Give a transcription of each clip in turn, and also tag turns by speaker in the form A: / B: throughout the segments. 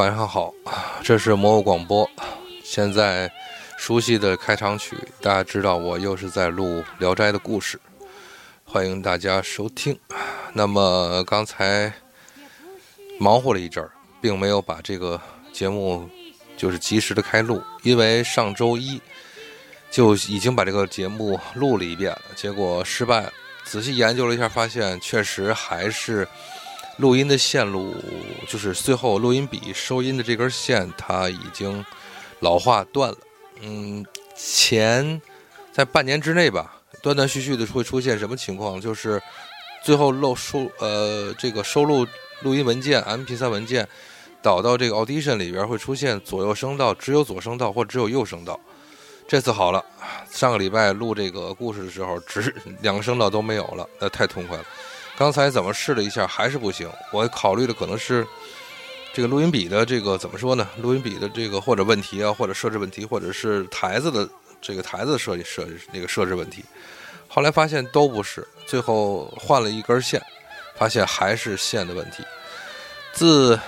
A: 晚上好，这是魔偶广播。现在熟悉的开场曲，大家知道我又是在录《聊斋》的故事，欢迎大家收听。那么刚才忙活了一阵儿，并没有把这个节目就是及时的开录，因为上周一就已经把这个节目录了一遍了，结果失败了。仔细研究了一下，发现确实还是录音的线路，就是最后录音笔收音的这根线，它已经老化断了。嗯，前在半年之内吧，断断续续的会出现什么情况？就是最后漏收呃这个收录录音文件 MP3 文件导到这个 Audition 里边会出现左右声道只有左声道或只有右声道。这次好了，上个礼拜录这个故事的时候，只两个声道都没有了，那太痛快了。刚才怎么试了一下，还是不行。我考虑的可能是这个录音笔的这个怎么说呢？录音笔的这个或者问题啊，或者设置问题，或者是台子的这个台子设计设那个设置问题。后来发现都不是，最后换了一根线，发现还是线的问题。自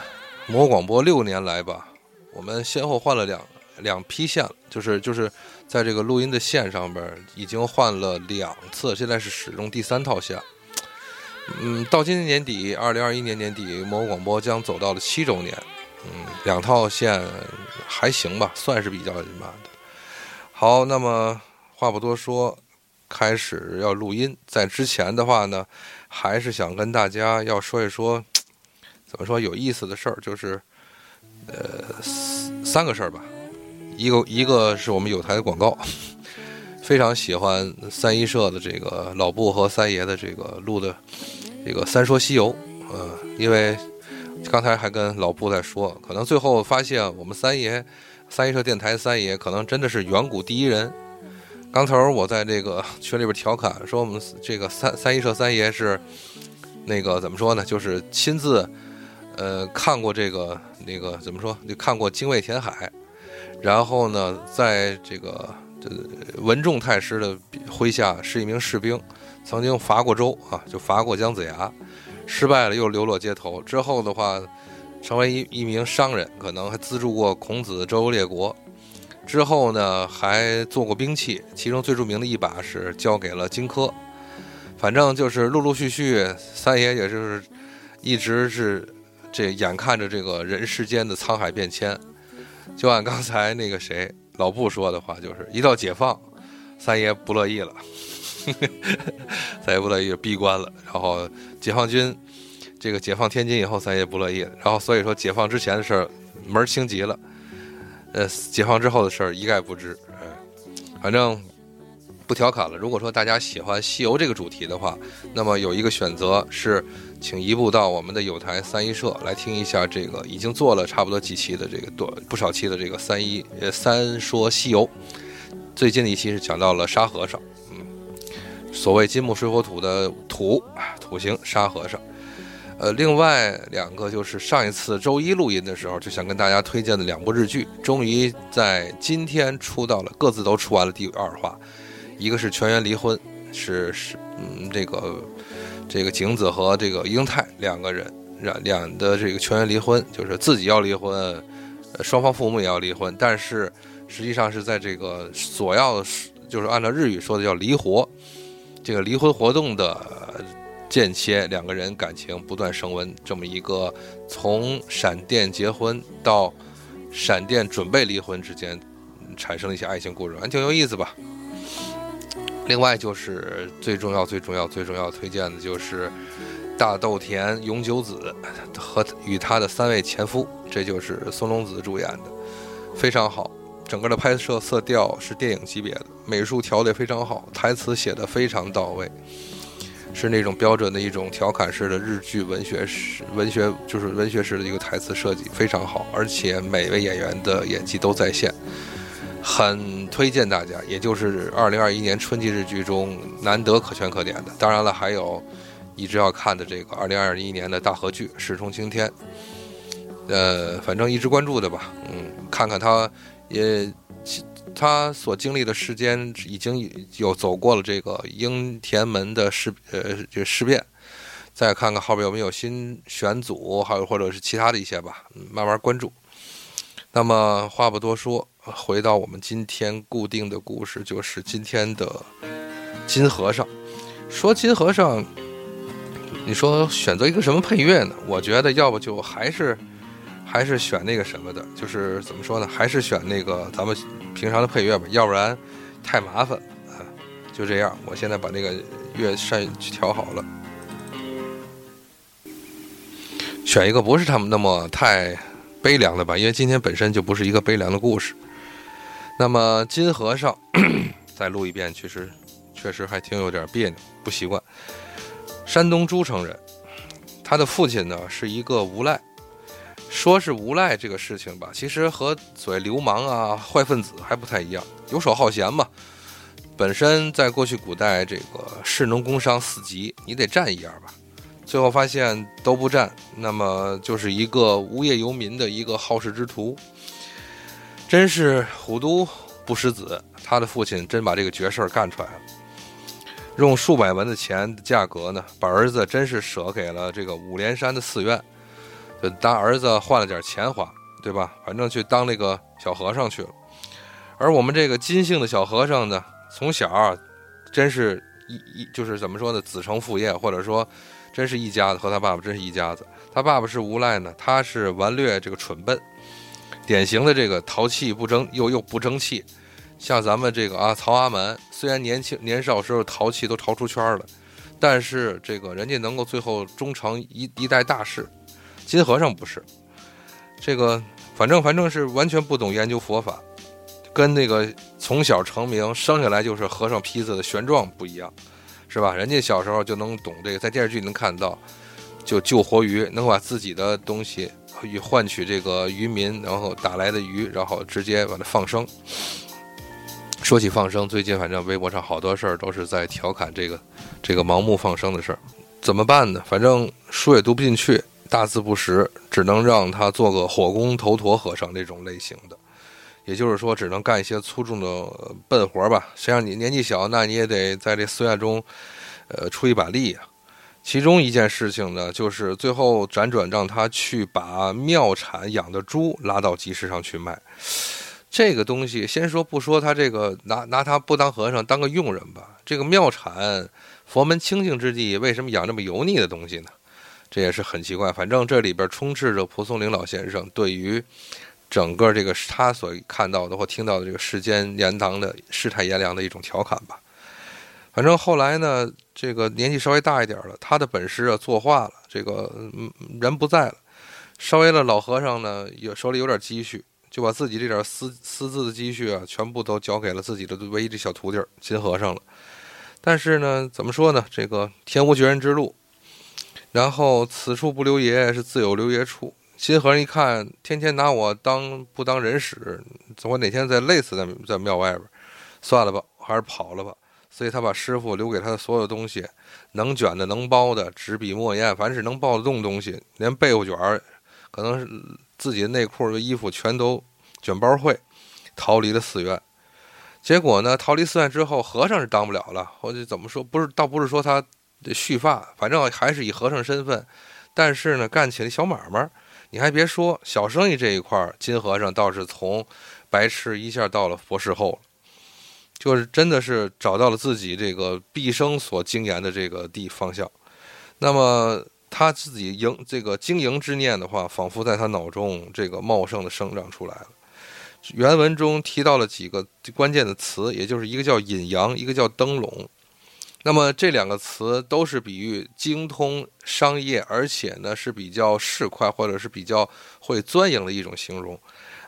A: 魔广播六年来吧，我们先后换了两。两批线，就是就是在这个录音的线上边已经换了两次，现在是使用第三套线。嗯，到今年年底，二零二一年年底，魔广播将走到了七周年。嗯，两套线还行吧，算是比较慢的。好，那么话不多说，开始要录音。在之前的话呢，还是想跟大家要说一说，怎么说有意思的事儿，就是呃三个事儿吧。一个一个是我们有台的广告，非常喜欢三一社的这个老布和三爷的这个录的这个《三说西游》，呃，因为刚才还跟老布在说，可能最后发现我们三爷三一社电台三爷可能真的是远古第一人。刚头我在这个群里边调侃说，我们这个三三一社三爷是那个怎么说呢？就是亲自呃看过这个那个怎么说？就看过精卫填海。然后呢，在这个文仲太师的麾下是一名士兵，曾经伐过周啊，就伐过姜子牙，失败了又流落街头。之后的话，成为一一名商人，可能还资助过孔子周游列国。之后呢，还做过兵器，其中最著名的一把是交给了荆轲。反正就是陆陆续续，三爷也就是一直是这眼看着这个人世间的沧海变迁。就按刚才那个谁老布说的话，就是一到解放，三爷不乐意了，三爷不乐意就闭关了。然后解放军这个解放天津以后，三爷不乐意了。然后所以说解放之前的事儿门清极了，呃，解放之后的事儿一概不知。嗯，反正不调侃了。如果说大家喜欢西游这个主题的话，那么有一个选择是。请移步到我们的有台三一社来听一下这个已经做了差不多几期的这个多不少期的这个三一呃三说西游，最近的一期是讲到了沙和尚，嗯，所谓金木水火土的土土星沙和尚，呃，另外两个就是上一次周一录音的时候就想跟大家推荐的两部日剧，终于在今天出到了，各自都出完了第二话，一个是全员离婚，是是嗯这个。这个景子和这个英泰两个人，两两的这个全员离婚，就是自己要离婚，双方父母也要离婚，但是实际上是在这个索要就是按照日语说的叫离活，这个离婚活动的间歇，两个人感情不断升温，这么一个从闪电结婚到闪电准备离婚之间产生了一些爱情故事，还挺有意思吧。另外就是最重要、最重要、最重要推荐的就是大豆田永久子和与他的三位前夫，这就是松隆子主演的，非常好。整个的拍摄色调是电影级别的，美术调的非常好，台词写的非常到位，是那种标准的一种调侃式的日剧文学式文学，就是文学式的一个台词设计非常好，而且每位演员的演技都在线。很推荐大家，也就是二零二一年春季日剧中难得可圈可点的。当然了，还有一直要看的这个二零二一年的大合剧《世冲青天》。呃，反正一直关注的吧，嗯，看看他，也他所经历的时间已经有走过了这个英田门的事，呃，这事变，再看看后边有没有新选组，还有或者是其他的一些吧，慢慢关注。那么话不多说，回到我们今天固定的故事，就是今天的金和尚。说金和尚，你说选择一个什么配乐呢？我觉得要不就还是还是选那个什么的，就是怎么说呢？还是选那个咱们平常的配乐吧，要不然太麻烦啊。就这样，我现在把那个乐扇调好了，选一个不是他们那么太。悲凉的吧，因为今天本身就不是一个悲凉的故事。那么金和尚再录一遍，其实确实还挺有点别扭，不习惯。山东诸城人，他的父亲呢是一个无赖。说是无赖这个事情吧，其实和所谓流氓啊、坏分子还不太一样，游手好闲嘛。本身在过去古代，这个士农工商四级，你得占一样吧。最后发现都不占，那么就是一个无业游民的一个好事之徒，真是虎毒不食子。他的父亲真把这个绝事儿干出来了，用数百文的钱的价格呢，把儿子真是舍给了这个五莲山的寺院，就当儿子换了点钱花，对吧？反正去当那个小和尚去了。而我们这个金姓的小和尚呢，从小真是一一就是怎么说呢，子承父业，或者说。真是一家子，和他爸爸真是一家子。他爸爸是无赖呢，他是顽劣这个蠢笨，典型的这个淘气不争又又不争气。像咱们这个啊，曹阿瞒虽然年轻年少时候淘气都淘出圈了，但是这个人家能够最后终成一一代大事。金和尚不是，这个反正反正是完全不懂研究佛法，跟那个从小成名生下来就是和尚坯子的玄奘不一样。是吧？人家小时候就能懂这个，在电视剧能看到，就救活鱼，能把自己的东西与换取这个渔民，然后打来的鱼，然后直接把它放生。说起放生，最近反正微博上好多事儿都是在调侃这个这个盲目放生的事儿，怎么办呢？反正书也读不进去，大字不识，只能让他做个火工头陀和尚那种类型的。也就是说，只能干一些粗重的笨活吧。谁让你年纪小，那你也得在这寺院中，呃，出一把力啊。其中一件事情呢，就是最后辗转让他去把庙产养的猪拉到集市上去卖。这个东西，先说不说他这个拿拿他不当和尚当个佣人吧。这个庙产佛门清净之地，为什么养这么油腻的东西呢？这也是很奇怪。反正这里边充斥着蒲松龄老先生对于。整个这个他所看到的或听到的这个世间言堂的世态炎凉的一种调侃吧。反正后来呢，这个年纪稍微大一点了，他的本师啊作画了，这个人不在了。稍微的老和尚呢，有手里有点积蓄，就把自己这点私私自的积蓄啊，全部都交给了自己的唯一的小徒弟金和尚了。但是呢，怎么说呢？这个天无绝人之路，然后此处不留爷，是自有留爷处。金和尚一看，天天拿我当不当人使，我哪天再累死在在庙外边，算了吧，还是跑了吧。所以他把师傅留给他的所有东西，能卷的、能包的，纸笔墨砚，凡是能包得动东西，连被窝卷儿，可能是自己的内裤、衣服，全都卷包会，逃离了寺院。结果呢，逃离寺院之后，和尚是当不了了。或者怎么说？不是，倒不是说他蓄发，反正还是以和尚身份，但是呢，干起了小买卖。你还别说，小生意这一块儿，金和尚倒是从白痴一下到了博士后，就是真的是找到了自己这个毕生所精研的这个地方向。那么他自己营这个经营之念的话，仿佛在他脑中这个茂盛的生长出来了。原文中提到了几个关键的词，也就是一个叫引阳，一个叫灯笼。那么这两个词都是比喻精通商业，而且呢是比较市侩或者是比较会钻营的一种形容，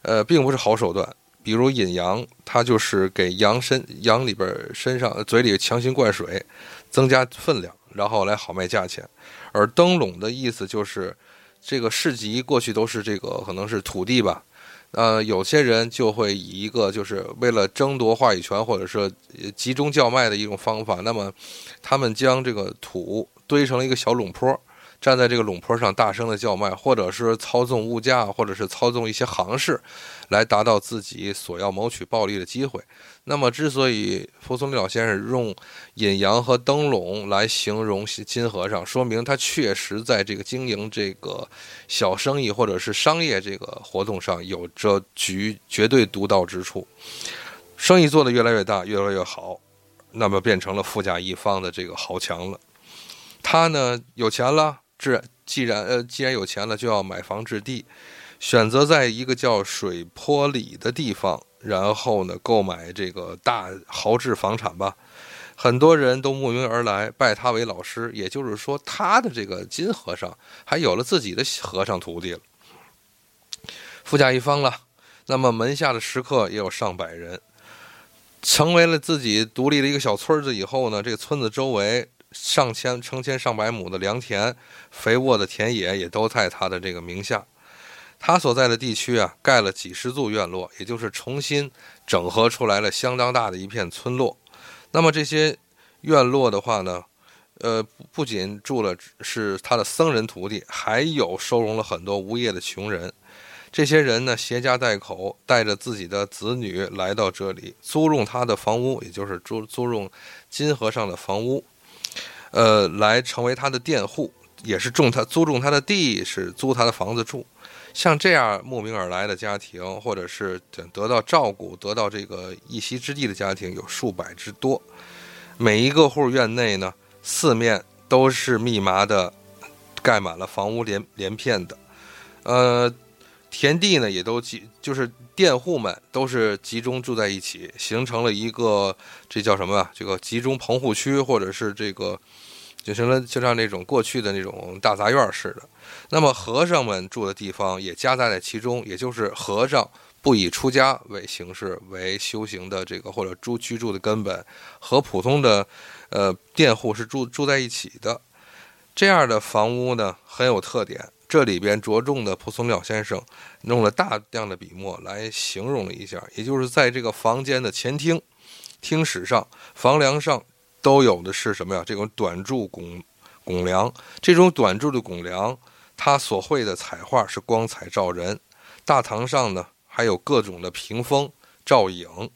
A: 呃，并不是好手段。比如引羊，它就是给羊身羊里边身上嘴里强行灌水，增加分量，然后来好卖价钱。而灯笼的意思就是，这个市集过去都是这个可能是土地吧。呃，有些人就会以一个就是为了争夺话语权，或者是集中叫卖的一种方法，那么他们将这个土堆成了一个小垄坡，站在这个垄坡上大声的叫卖，或者是操纵物价，或者是操纵一些行市，来达到自己所要谋取暴利的机会。那么，之所以蒲松龄老先生用引羊和灯笼来形容金和尚，说明他确实在这个经营这个小生意或者是商业这个活动上有着绝绝对独到之处，生意做得越来越大，越来越好，那么变成了富甲一方的这个豪强了。他呢有钱了，自既然呃既然有钱了，就要买房置地，选择在一个叫水坡里的地方。然后呢，购买这个大豪掷房产吧，很多人都慕名而来，拜他为老师。也就是说，他的这个金和尚还有了自己的和尚徒弟了，富甲一方了。那么门下的食客也有上百人，成为了自己独立的一个小村子以后呢，这个村子周围上千、成千上百亩的良田、肥沃的田野也都在他的这个名下。他所在的地区啊，盖了几十座院落，也就是重新整合出来了相当大的一片村落。那么这些院落的话呢，呃，不仅住了是他的僧人徒弟，还有收容了很多无业的穷人。这些人呢，携家带口，带着自己的子女来到这里，租用他的房屋，也就是租租用金和尚的房屋，呃，来成为他的佃户，也是种他租种他的地，是租他的房子住。像这样慕名而来的家庭，或者是得到照顾、得到这个一席之地的家庭，有数百之多。每一个户院内呢，四面都是密麻的盖满了房屋连连片的，呃，田地呢也都集，就是佃户们都是集中住在一起，形成了一个这叫什么？这个集中棚户区，或者是这个。就成了，就像那种过去的那种大杂院似的。那么和尚们住的地方也夹杂在其中，也就是和尚不以出家为形式为修行的这个或者住居住的根本，和普通的呃佃户是住住在一起的。这样的房屋呢很有特点，这里边着重的蒲松龄先生用了大量的笔墨来形容了一下，也就是在这个房间的前厅、厅室上、房梁上。都有的是什么呀？这种短柱拱拱梁，这种短柱的拱梁，它所绘的彩画是光彩照人。大堂上呢，还有各种的屏风照影，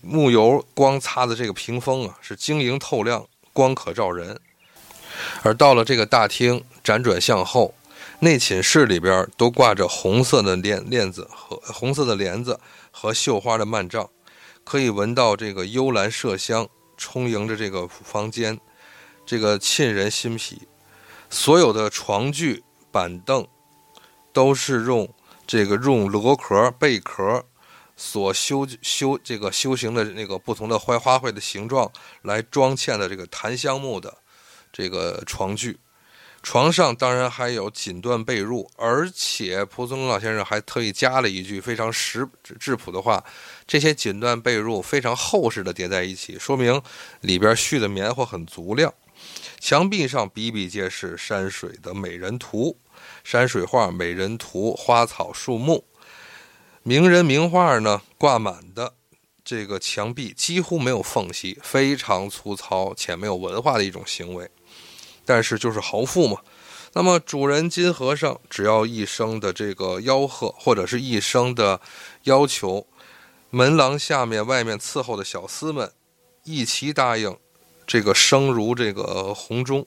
A: 木油光擦的这个屏风啊，是晶莹透亮，光可照人。而到了这个大厅，辗转向后，内寝室里边都挂着红色的帘帘子和红色的帘子和绣花的幔帐，可以闻到这个幽兰麝香。充盈着这个房间，这个沁人心脾。所有的床具、板凳都是用这个用螺壳、贝壳所修修这个修行的那个不同的花花卉的形状来装嵌的这个檀香木的这个床具。床上当然还有锦缎被褥，而且蒲松龄老先生还特意加了一句非常实质朴的话：这些锦缎被褥非常厚实的叠在一起，说明里边絮的棉花很足量。墙壁上比比皆是山水的美人图、山水画、美人图、花草树木、名人名画呢，挂满的这个墙壁几乎没有缝隙，非常粗糙且没有文化的一种行为。但是就是豪富嘛，那么主人金和尚只要一声的这个吆喝，或者是一声的要求，门廊下面外面伺候的小厮们一齐答应，这个声如这个洪钟。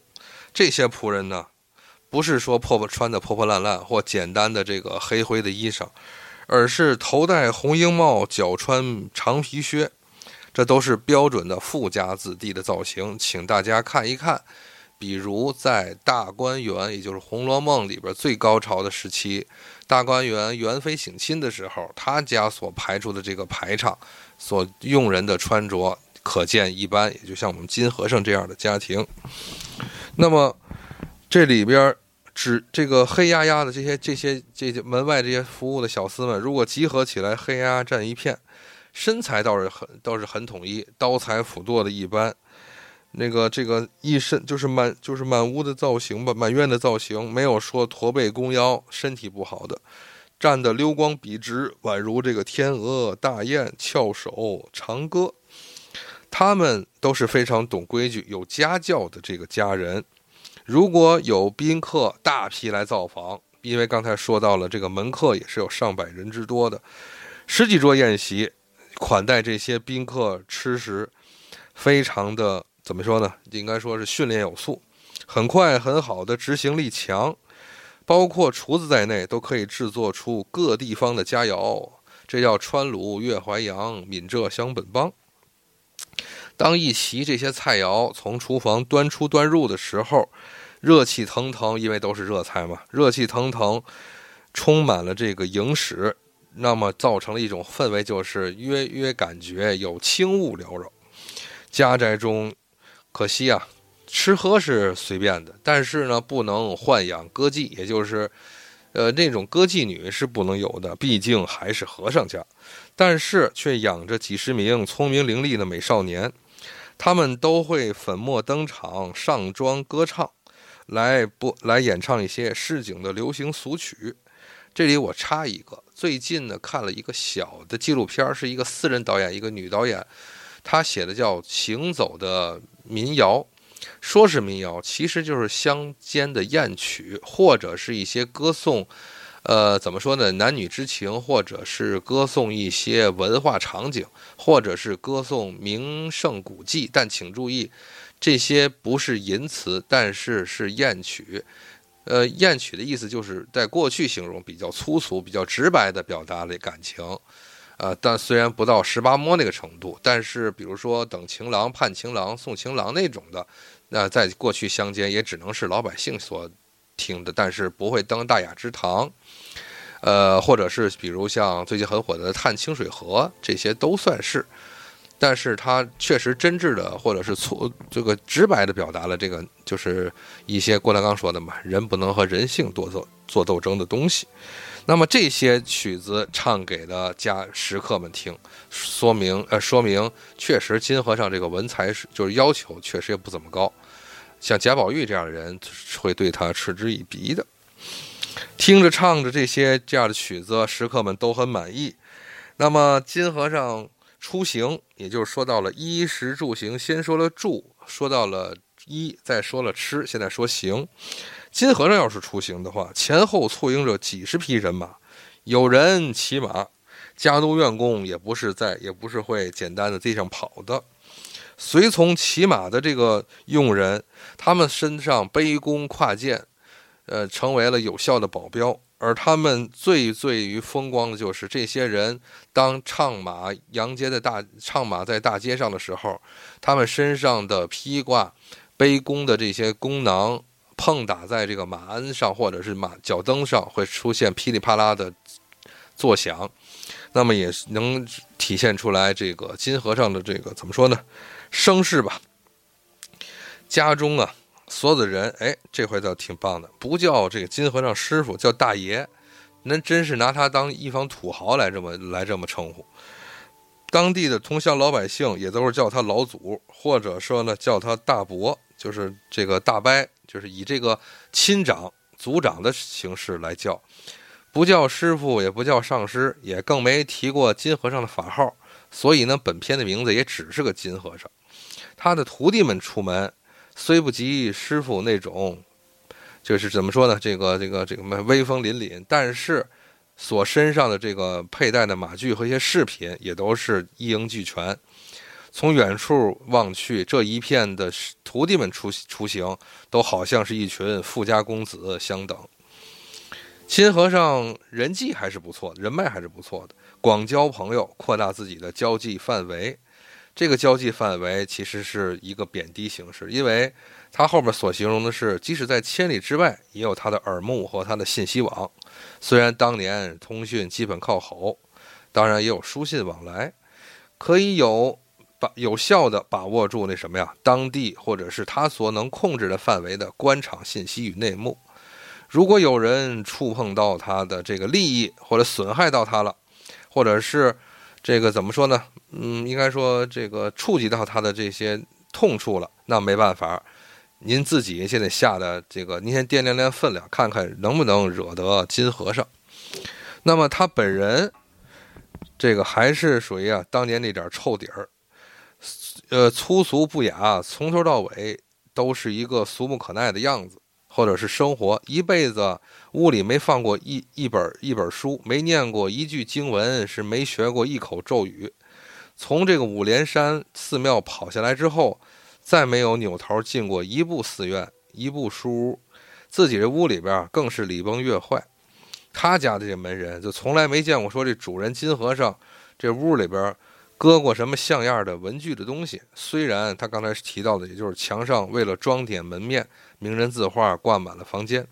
A: 这些仆人呢，不是说破破穿的破破烂烂或简单的这个黑灰的衣裳，而是头戴红缨帽，脚穿长皮靴，这都是标准的富家子弟的造型，请大家看一看。比如在大观园，也就是《红楼梦》里边最高潮的时期，大观园元妃省亲的时候，他家所排出的这个排场，所用人的穿着，可见一斑。也就像我们金和尚这样的家庭，那么这里边只这个黑压压的这些这些这些门外这些服务的小厮们，如果集合起来，黑压压站一片，身材倒是很倒是很统一，刀裁斧剁的一般。那个这个一身就是满就是满屋的造型吧，满院的造型，没有说驼背弓腰、身体不好的，站得溜光笔直，宛如这个天鹅、大雁翘首长歌。他们都是非常懂规矩、有家教的这个家人，如果有宾客大批来造访，因为刚才说到了这个门客也是有上百人之多的，十几桌宴席款待这些宾客吃食，非常的怎么说呢？应该说是训练有素，很快很好的执行力强，包括厨子在内都可以制作出各地方的佳肴，这叫川鲁粤淮扬闽浙湘本帮。当一齐这些菜肴从厨房端出端入的时候，热气腾腾，因为都是热菜嘛，热气腾腾，充满了这个营室，那么造成了一种氛围，就是约约感觉有轻雾缭绕。家宅中，可惜啊，吃喝是随便的，但是呢，不能豢养歌妓，也就是，呃，那种歌妓女是不能有的，毕竟还是和尚家，但是却养着几十名聪明伶俐的美少年，他们都会粉墨登场，上妆歌唱。来不来演唱一些市井的流行俗曲？这里我插一个，最近呢看了一个小的纪录片，是一个私人导演，一个女导演，她写的叫《行走的民谣》，说是民谣，其实就是乡间的艳曲，或者是一些歌颂，呃，怎么说呢？男女之情，或者是歌颂一些文化场景，或者是歌颂名胜古迹。但请注意。这些不是淫词，但是是艳曲。呃，艳曲的意思就是在过去形容比较粗俗、比较直白的表达了感情。呃，但虽然不到十八摸那个程度，但是比如说等情郎、盼情郎、送情郎那种的，那在过去乡间也只能是老百姓所听的，但是不会登大雅之堂。呃，或者是比如像最近很火的《探清水河》，这些都算是。但是他确实真挚的，或者是粗这个直白的表达了这个，就是一些郭德纲说的嘛，人不能和人性多做做斗争的东西。那么这些曲子唱给了家食客们听，说明呃说明确实金和尚这个文才是就是要求确实也不怎么高，像贾宝玉这样的人会对他嗤之以鼻的。听着唱着这些这样的曲子，食客们都很满意。那么金和尚。出行，也就是说到了衣食住行，先说了住，说到了衣，再说了吃，现在说行。金和尚要是出行的话，前后簇拥着几十匹人马，有人骑马，家奴院工也不是在，也不是会简单的地上跑的。随从骑马的这个佣人，他们身上背弓挎剑，呃，成为了有效的保镖。而他们最最于风光的就是这些人，当唱马扬街的大唱马在大街上的时候，他们身上的披挂、背弓的这些弓囊碰打在这个马鞍上或者是马脚蹬上，会出现噼里啪啦的作响，那么也能体现出来这个金和尚的这个怎么说呢，声势吧。家中啊。所有的人，哎，这回倒挺棒的，不叫这个金和尚师傅，叫大爷，那真是拿他当一方土豪来这么来这么称呼。当地的同乡老百姓也都是叫他老祖，或者说呢叫他大伯，就是这个大伯，就是以这个亲长、族长的形式来叫，不叫师傅，也不叫上师，也更没提过金和尚的法号。所以呢，本片的名字也只是个金和尚。他的徒弟们出门。虽不及师傅那种，就是怎么说呢？这个这个这个威风凛凛，但是所身上的这个佩戴的马具和一些饰品也都是一应俱全。从远处望去，这一片的徒弟们出出行，都好像是一群富家公子相等。亲和尚人际还是不错的，人脉还是不错的，广交朋友，扩大自己的交际范围。这个交际范围其实是一个贬低形式，因为他后面所形容的是，即使在千里之外，也有他的耳目和他的信息网。虽然当年通讯基本靠吼，当然也有书信往来，可以有把有效的把握住那什么呀，当地或者是他所能控制的范围的官场信息与内幕。如果有人触碰到他的这个利益，或者损害到他了，或者是。这个怎么说呢？嗯，应该说这个触及到他的这些痛处了，那没办法，您自己先得下的这个，您先掂量量分量，看看能不能惹得金和尚。那么他本人，这个还是属于啊当年那点臭底儿，呃，粗俗不雅，从头到尾都是一个俗不可耐的样子，或者是生活一辈子屋里没放过一一本一本书，没念过一句经文，是没学过一口咒语。从这个五莲山寺庙跑下来之后，再没有扭头进过一步寺院、一步书屋，自己这屋里边更是礼崩乐坏。他家的这门人就从来没见过说这主人金和尚这屋里边搁过什么像样的文具的东西。虽然他刚才提到的，也就是墙上为了装点门面，名人字画挂满了房间，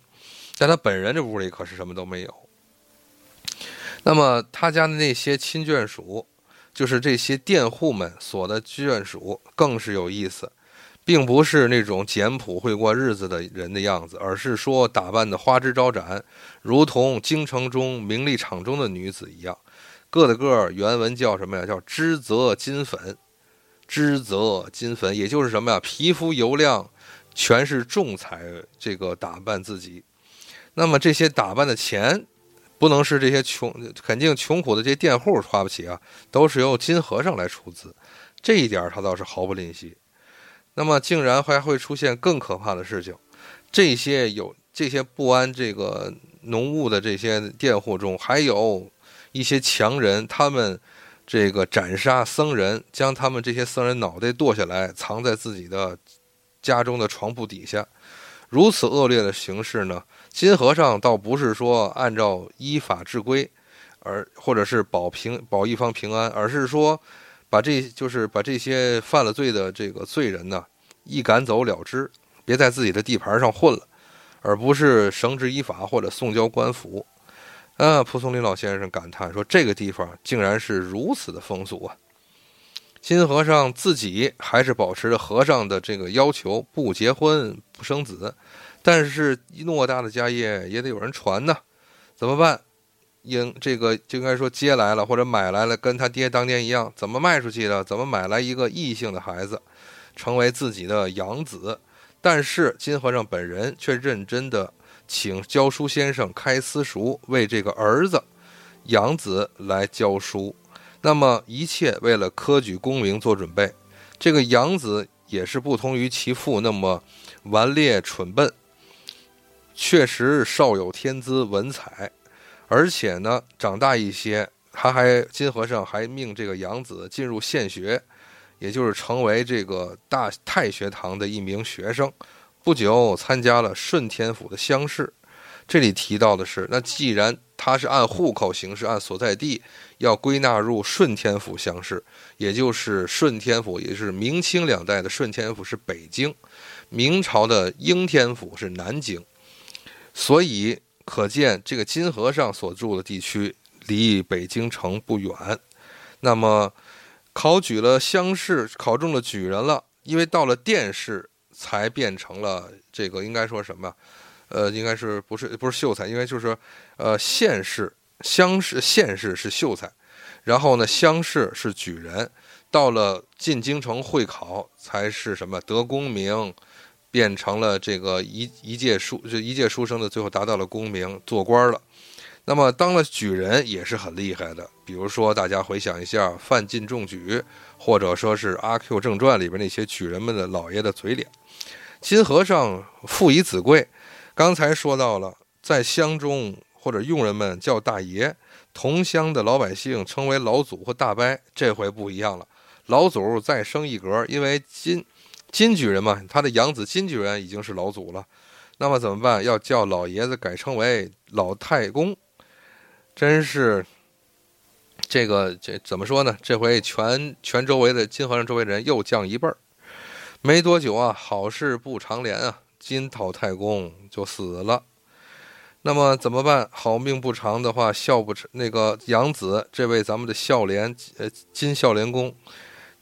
A: 但他本人这屋里可是什么都没有。那么他家的那些亲眷属。就是这些佃户们所的眷属更是有意思，并不是那种简朴会过日子的人的样子，而是说打扮的花枝招展，如同京城中名利场中的女子一样。个的个原文叫什么呀？叫脂泽金粉，脂泽金粉，也就是什么呀？皮肤油亮，全是重彩这个打扮自己。那么这些打扮的钱。不能是这些穷，肯定穷苦的这些佃户花不起啊，都是由金和尚来出资，这一点他倒是毫不吝惜。那么，竟然还会出现更可怕的事情，这些有这些不安这个浓雾的这些佃户中，还有一些强人，他们这个斩杀僧人，将他们这些僧人脑袋剁下来，藏在自己的家中的床铺底下。如此恶劣的形式呢？金和尚倒不是说按照依法治规，而或者是保平保一方平安，而是说把这就是把这些犯了罪的这个罪人呢一赶走了之，别在自己的地盘上混了，而不是绳之以法或者送交官府。啊，蒲松龄老先生感叹说：“这个地方竟然是如此的风俗啊！”金和尚自己还是保持着和尚的这个要求，不结婚不生子。但是偌大的家业也得有人传呢，怎么办？应这个就应该说接来了或者买来了，跟他爹当年一样，怎么卖出去的？怎么买来一个异性的孩子，成为自己的养子？但是金和尚本人却认真的请教书先生开私塾，为这个儿子养子来教书。那么一切为了科举功名做准备。这个养子也是不同于其父那么顽劣蠢笨。确实少有天资文采，而且呢，长大一些，他还金和尚还命这个养子进入县学，也就是成为这个大太学堂的一名学生。不久参加了顺天府的乡试。这里提到的是，那既然他是按户口形式，按所在地要归纳入顺天府乡试，也就是顺天府，也就是明清两代的顺天府是北京，明朝的应天府是南京。所以可见，这个金和尚所住的地区离北京城不远。那么，考举了乡试，考中了举人了。因为到了殿试，才变成了这个应该说什么？呃，应该是不是不是秀才？应该就是呃县试、乡试、县试是秀才，然后呢乡试是举人。到了进京城会考，才是什么得功名。变成了这个一一届书，就一届书生的最后达到了功名，做官了。那么当了举人也是很厉害的。比如说，大家回想一下范进中举，或者说是《阿 Q 正传》里边那些举人们的老爷的嘴脸。金和尚父以子贵，刚才说到了，在乡中或者佣人们叫大爷，同乡的老百姓称为老祖或大伯。这回不一样了，老祖再升一格，因为金。金举人嘛，他的养子金举人已经是老祖了，那么怎么办？要叫老爷子改称为老太公，真是这个这怎么说呢？这回全全周围的金和尚周围人又降一辈儿。没多久啊，好事不长连啊，金讨太公就死了。那么怎么办？好命不长的话，孝不成那个养子这位咱们的孝廉呃金孝廉公。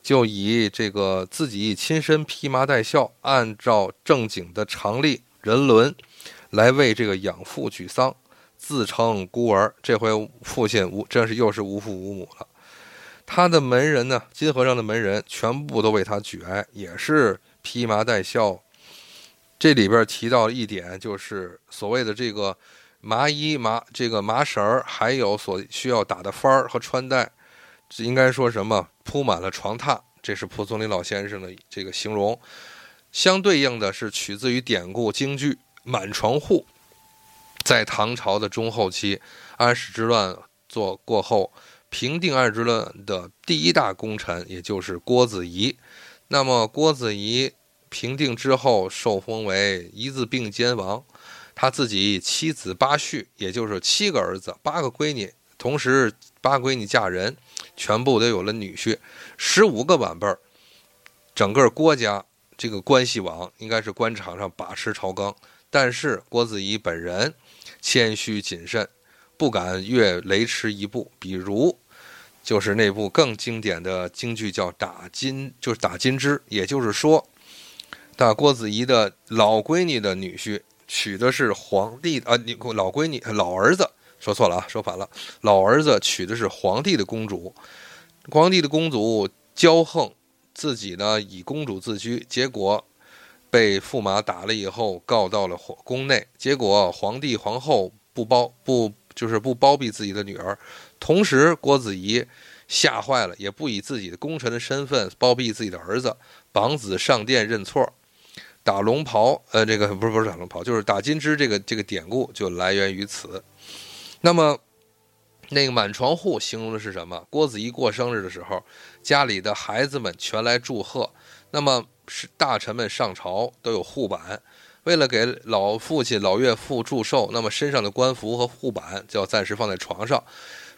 A: 就以这个自己亲身披麻戴孝，按照正经的常例人伦，来为这个养父举丧，自称孤儿。这回父亲无，真是又是无父无母了。他的门人呢，金和尚的门人全部都为他举哀，也是披麻戴孝。这里边提到一点，就是所谓的这个麻衣、麻这个麻绳儿，还有所需要打的幡儿和穿戴。这应该说什么？铺满了床榻，这是蒲松龄老先生的这个形容。相对应的是取自于典故京剧《满床户》。在唐朝的中后期，安史之乱做过后，平定安史之乱的第一大功臣，也就是郭子仪。那么郭子仪平定之后，受封为一字并肩王。他自己七子八婿，也就是七个儿子，八个闺女，同时八闺女嫁人，全部都有了女婿，十五个晚辈儿。整个郭家这个关系网，应该是官场上把持朝纲。但是郭子仪本人谦虚谨慎，不敢越雷池一步。比如，就是那部更经典的京剧叫《打金》，就是打金枝。也就是说，打郭子仪的老闺女的女婿。娶的是皇帝啊，你老闺女老儿子说错了啊，说反了。老儿子娶的是皇帝的公主，皇帝的公主骄横，自己呢以公主自居，结果被驸马打了以后告到了皇宫内，结果皇帝皇后不包不就是不包庇自己的女儿，同时郭子仪吓坏了，也不以自己的功臣的身份包庇自己的儿子，绑子上殿认错。打龙袍，呃，这个不是不是打龙袍，就是打金枝。这个这个典故就来源于此。那么，那个满床户形容的是什么？郭子仪过生日的时候，家里的孩子们全来祝贺。那么是大臣们上朝都有护板，为了给老父亲、老岳父祝寿，那么身上的官服和护板就要暂时放在床上，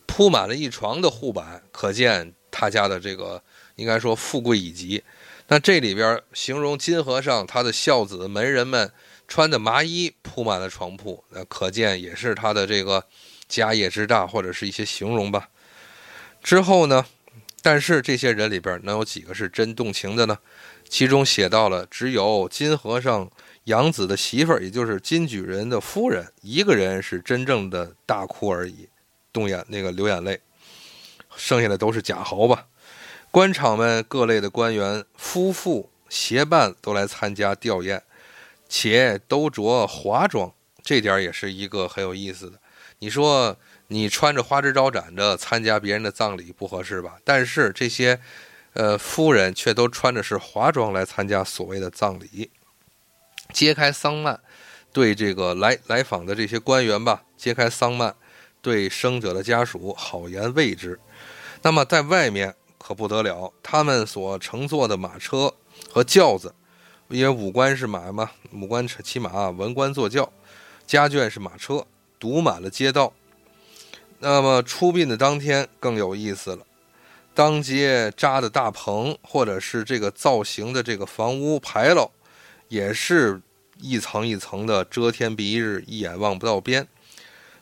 A: 铺满了一床的护板，可见他家的这个应该说富贵已极。那这里边形容金和尚他的孝子门人们穿的麻衣铺满了床铺，那可见也是他的这个家业之大，或者是一些形容吧。之后呢，但是这些人里边能有几个是真动情的呢？其中写到了只有金和尚养子的媳妇儿，也就是金举人的夫人一个人是真正的大哭而已，动眼那个流眼泪，剩下的都是假豪吧。官场们各类的官员夫妇携伴都来参加吊唁，且都着华装，这点也是一个很有意思的。你说你穿着花枝招展的参加别人的葬礼不合适吧？但是这些，呃，夫人却都穿着是华装来参加所谓的葬礼，揭开丧幔，对这个来来访的这些官员吧，揭开丧幔，对生者的家属好言慰之。那么在外面。可不得了，他们所乘坐的马车和轿子，因为武官是马嘛，武官骑马，文官坐轿，家眷是马车，堵满了街道。那么出殡的当天更有意思了，当街扎的大棚，或者是这个造型的这个房屋牌楼，也是一层一层的遮天蔽日，一眼望不到边。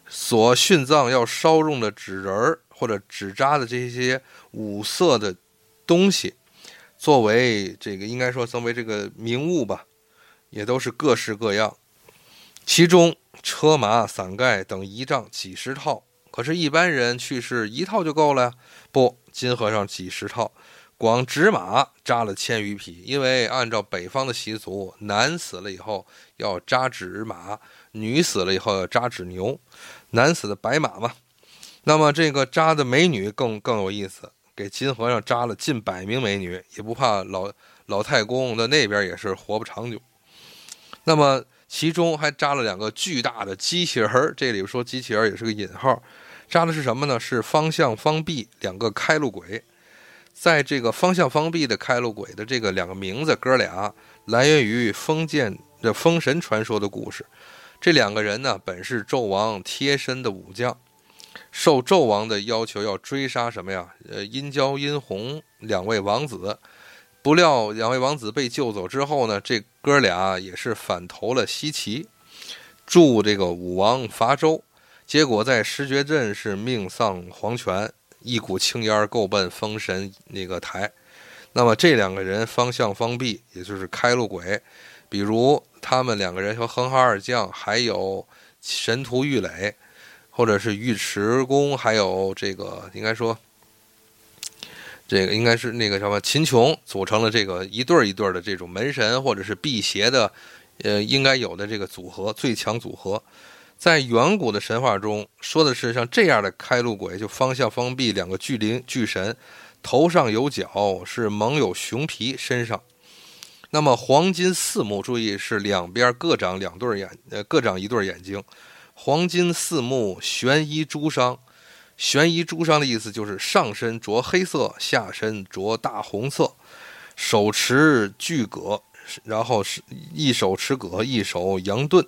A: 所殉葬要烧用的纸人儿。或者纸扎的这些五色的东西，作为这个应该说作为这个名物吧，也都是各式各样。其中车马伞盖等仪仗几十套，可是，一般人去世一套就够了呀？不，金和尚几十套，光纸马扎了千余匹。因为按照北方的习俗，男死了以后要扎纸马，女死了以后要扎纸牛，男死的白马嘛。那么这个扎的美女更更有意思，给金和尚扎了近百名美女，也不怕老老太公的那边也是活不长久。那么其中还扎了两个巨大的机器人儿，这里说机器人也是个引号，扎的是什么呢？是方向方壁两个开路鬼。在这个方向方壁的开路鬼的这个两个名字哥俩，来源于封建的封神传说的故事。这两个人呢，本是纣王贴身的武将。受纣王的要求要追杀什么呀？呃，殷郊、殷红两位王子，不料两位王子被救走之后呢，这哥俩也是反投了西岐，助这个武王伐周，结果在石绝镇是命丧黄泉，一股青烟儿够奔封神那个台。那么这两个人方向方弼，也就是开路鬼，比如他们两个人和哼哈二将，还有神荼玉垒。或者是尉迟恭，还有这个应该说，这个应该是那个什么秦琼组成了这个一对儿一对儿的这种门神或者是辟邪的，呃，应该有的这个组合最强组合，在远古的神话中说的是像这样的开路鬼，就方向方弼两个巨灵巨神，头上有角，是蒙有熊皮，身上那么黄金四目，注意是两边各长两对眼，呃，各长一对眼睛。黄金四目，悬衣朱裳。悬衣朱裳的意思就是上身着黑色，下身着大红色，手持巨戈，然后是一手持戈，一手扬盾，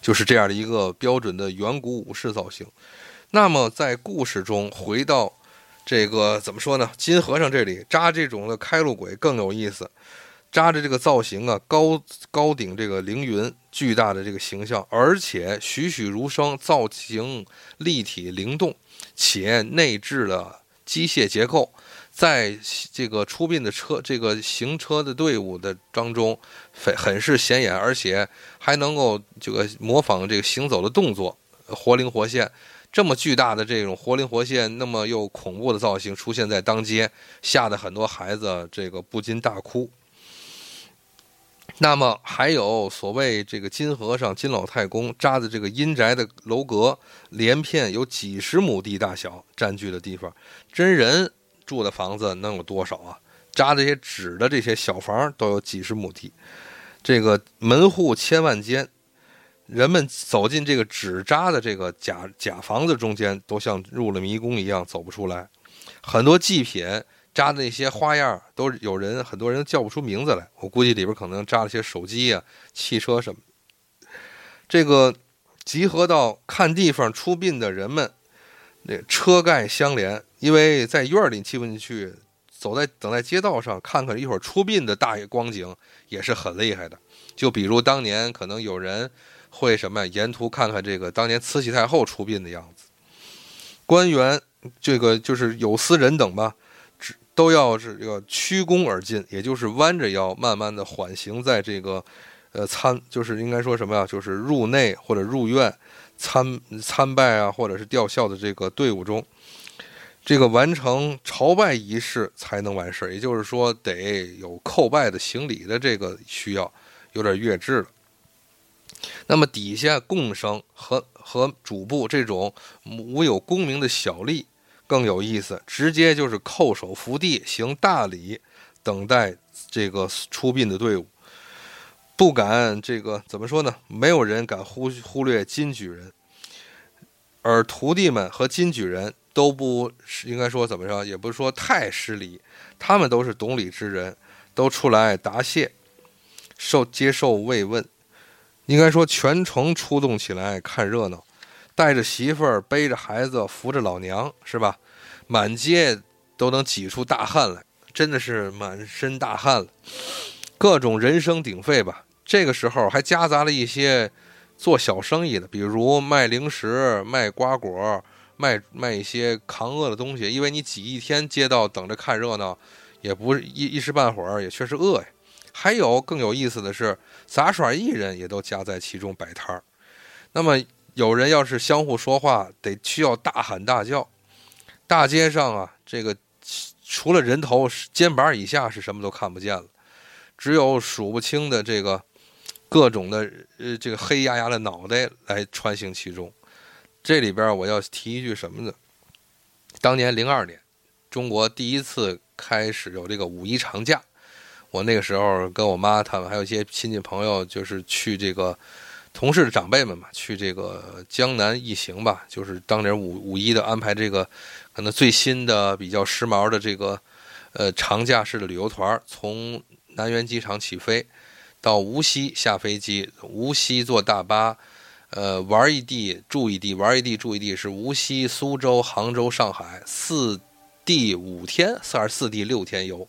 A: 就是这样的一个标准的远古武士造型。那么在故事中，回到这个怎么说呢？金和尚这里扎这种的开路鬼更有意思。扎着这个造型啊，高高顶这个凌云，巨大的这个形象，而且栩栩如生，造型立体灵动，且内置了机械结构，在这个出殡的车这个行车的队伍的当中，很很是显眼，而且还能够这个模仿这个行走的动作，活灵活现。这么巨大的这种活灵活现，那么又恐怖的造型出现在当街，吓得很多孩子这个不禁大哭。那么还有所谓这个金和尚、金老太公扎的这个阴宅的楼阁，连片有几十亩地大小占据的地方，真人住的房子能有多少啊？扎这些纸的这些小房都有几十亩地，这个门户千万间，人们走进这个纸扎的这个假假房子中间，都像入了迷宫一样走不出来，很多祭品。扎的那些花样都有人，很多人叫不出名字来。我估计里边可能扎了些手机啊、汽车什么。这个集合到看地方出殡的人们，那车盖相连，因为在院里进不进去，走在等在街道上看看一会儿出殡的大爷光景也是很厉害的。就比如当年可能有人会什么呀，沿途看看这个当年慈禧太后出殡的样子。官员这个就是有司人等吧。都要是这个屈躬而进，也就是弯着腰，慢慢的缓行在这个，呃参，就是应该说什么呀？就是入内或者入院参参拜啊，或者是吊孝的这个队伍中，这个完成朝拜仪式才能完事也就是说，得有叩拜的行礼的这个需要，有点越制了。那么底下贡生和和主簿这种无有功名的小吏。更有意思，直接就是叩首伏地行大礼，等待这个出殡的队伍，不敢这个怎么说呢？没有人敢忽忽略金举人，而徒弟们和金举人都不应该说怎么着，也不是说太失礼，他们都是懂礼之人，都出来答谢，受接受慰问，应该说全城出动起来看热闹。带着媳妇儿，背着孩子，扶着老娘，是吧？满街都能挤出大汗来，真的是满身大汗了。各种人声鼎沸吧。这个时候还夹杂了一些做小生意的，比如卖零食、卖瓜果、卖卖一些扛饿的东西。因为你挤一天街道等着看热闹，也不是一一时半会儿，也确实饿呀。还有更有意思的是，杂耍艺人也都夹在其中摆摊儿。那么。有人要是相互说话，得需要大喊大叫。大街上啊，这个除了人头，肩膀以下是什么都看不见了，只有数不清的这个各种的呃这个黑压压的脑袋来穿行其中。这里边我要提一句什么呢？当年零二年，中国第一次开始有这个五一长假，我那个时候跟我妈他们还有一些亲戚朋友，就是去这个。同事的长辈们嘛，去这个江南一行吧，就是当年五五一的安排这个，可能最新的、比较时髦的这个，呃，长假式的旅游团，从南苑机场起飞，到无锡下飞机，无锡坐大巴，呃，玩一地住一地，玩一地住一地，是无锡、苏州、杭州、上海四地五天，四二四地六天游，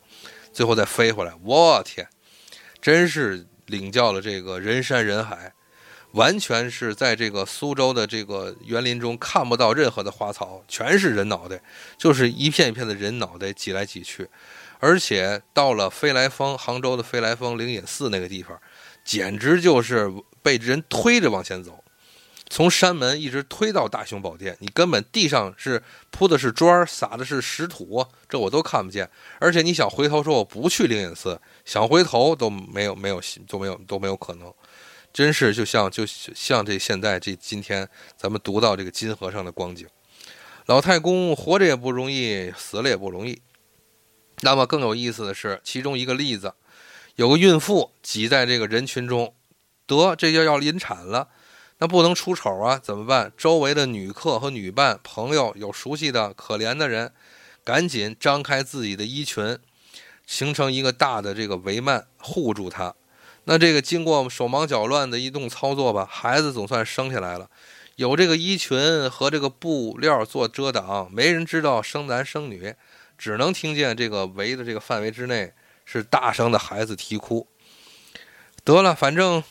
A: 最后再飞回来。我天，真是领教了这个人山人海。完全是在这个苏州的这个园林中看不到任何的花草，全是人脑袋，就是一片一片的人脑袋挤来挤去。而且到了飞来峰，杭州的飞来峰灵隐寺那个地方，简直就是被人推着往前走，从山门一直推到大雄宝殿，你根本地上是铺的是砖，撒的是石土，这我都看不见。而且你想回头说我不去灵隐寺，想回头都没有没有都没有都没有可能。真是就像就像这现在这今天咱们读到这个金和尚的光景，老太公活着也不容易，死了也不容易。那么更有意思的是，其中一个例子，有个孕妇挤在这个人群中，得这就要临产了，那不能出丑啊，怎么办？周围的女客和女伴、朋友有熟悉的可怜的人，赶紧张开自己的衣裙，形成一个大的这个帷幔护住她。那这个经过手忙脚乱的一动操作吧，孩子总算生下来了。有这个衣裙和这个布料做遮挡，没人知道生男生女，只能听见这个围的这个范围之内是大声的孩子啼哭。得了，反正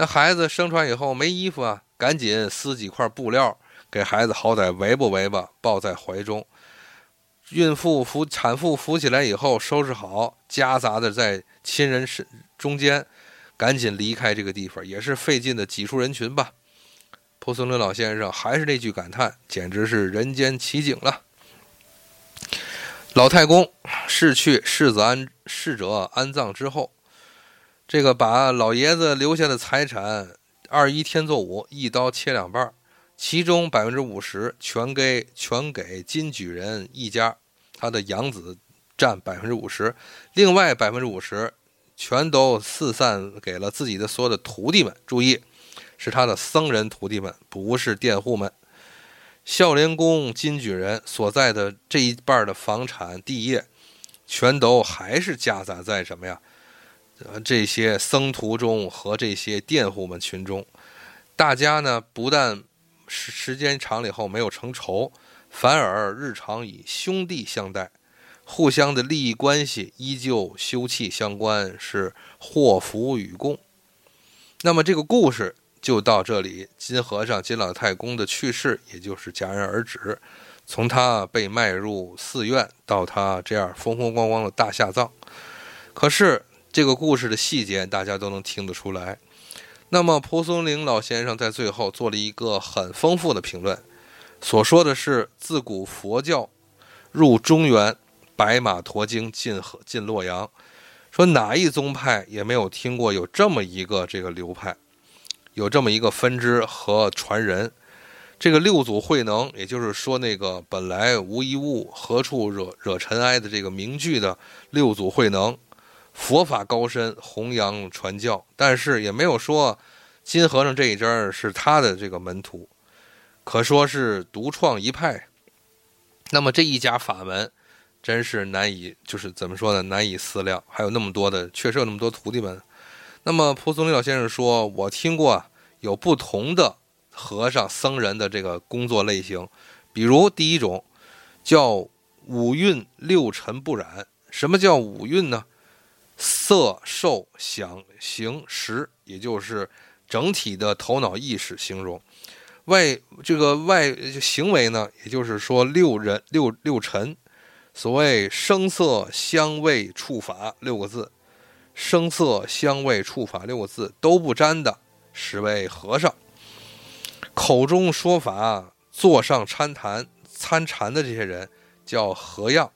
A: 那孩子生出来以后没衣服啊，赶紧撕几块布料给孩子好歹围吧围吧，抱在怀中。孕妇扶产妇扶起来以后，收拾好，夹杂的在亲人身中间。赶紧离开这个地方，也是费劲的挤出人群吧。蒲松龄老先生还是那句感叹，简直是人间奇景了。老太公逝去，世子安逝者安葬之后，这个把老爷子留下的财产二一天作五，一刀切两半，其中百分之五十全给全给金举人一家，他的养子占百分之五十，另外百分之五十。全都四散给了自己的所有的徒弟们。注意，是他的僧人徒弟们，不是佃户们。孝廉公金举人所在的这一半的房产地业，全都还是夹杂在什么呀？这些僧徒中和这些佃户们群中。大家呢，不但时时间长了以后没有成仇，反而日常以兄弟相待。互相的利益关系依旧休戚相关，是祸福与共。那么这个故事就到这里。金和尚金老太公的去世，也就是戛然而止。从他被卖入寺院，到他这样风风光光的大下葬。可是这个故事的细节，大家都能听得出来。那么蒲松龄老先生在最后做了一个很丰富的评论，所说的是自古佛教入中原。白马驮经进河进洛阳，说哪一宗派也没有听过有这么一个这个流派，有这么一个分支和传人。这个六祖慧能，也就是说那个本来无一物，何处惹惹尘埃的这个名句的六祖慧能，佛法高深，弘扬传教，但是也没有说金和尚这一支是他的这个门徒，可说是独创一派。那么这一家法门。真是难以，就是怎么说呢？难以思量。还有那么多的，确实有那么多徒弟们。那么蒲松龄老先生说：“我听过有不同的和尚僧人的这个工作类型，比如第一种叫五蕴六尘不染。什么叫五蕴呢？色、受、想、行、识，也就是整体的头脑意识形容。外这个外行为呢，也就是说六人六六尘。”所谓声色香味触法六个字，声色香味触法六个字都不沾的，实为和尚。口中说法，座上参禅参禅的这些人叫和样。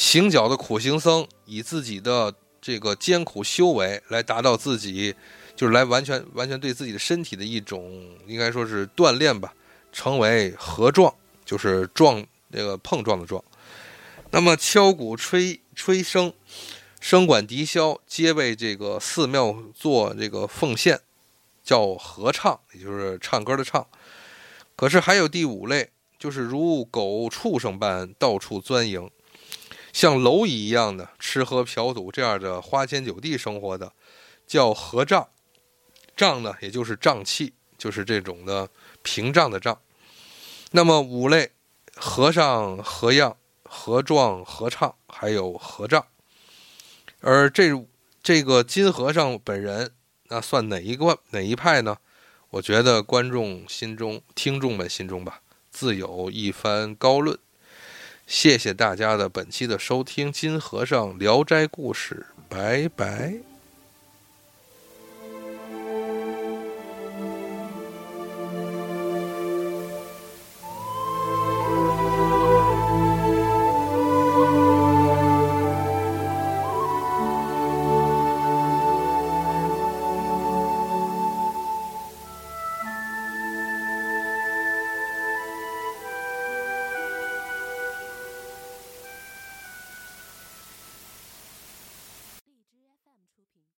A: 行脚的苦行僧，以自己的这个艰苦修为来达到自己，就是来完全完全对自己的身体的一种，应该说是锻炼吧，成为合撞，就是撞那个碰撞的撞。那么敲鼓吹吹笙，笙管笛箫，皆为这个寺庙做这个奉献，叫合唱，也就是唱歌的唱。可是还有第五类，就是如狗畜生般到处钻营，像蝼蚁一样的吃喝嫖赌这样的花天酒地生活的，叫合账。账呢，也就是瘴气，就是这种的屏障的障。那么五类和尚合样。合状、合唱，还有合唱，而这这个金和尚本人，那算哪一个哪一派呢？我觉得观众心中、听众们心中吧，自有一番高论。谢谢大家的本期的收听，《金和尚聊斋故事》，拜拜。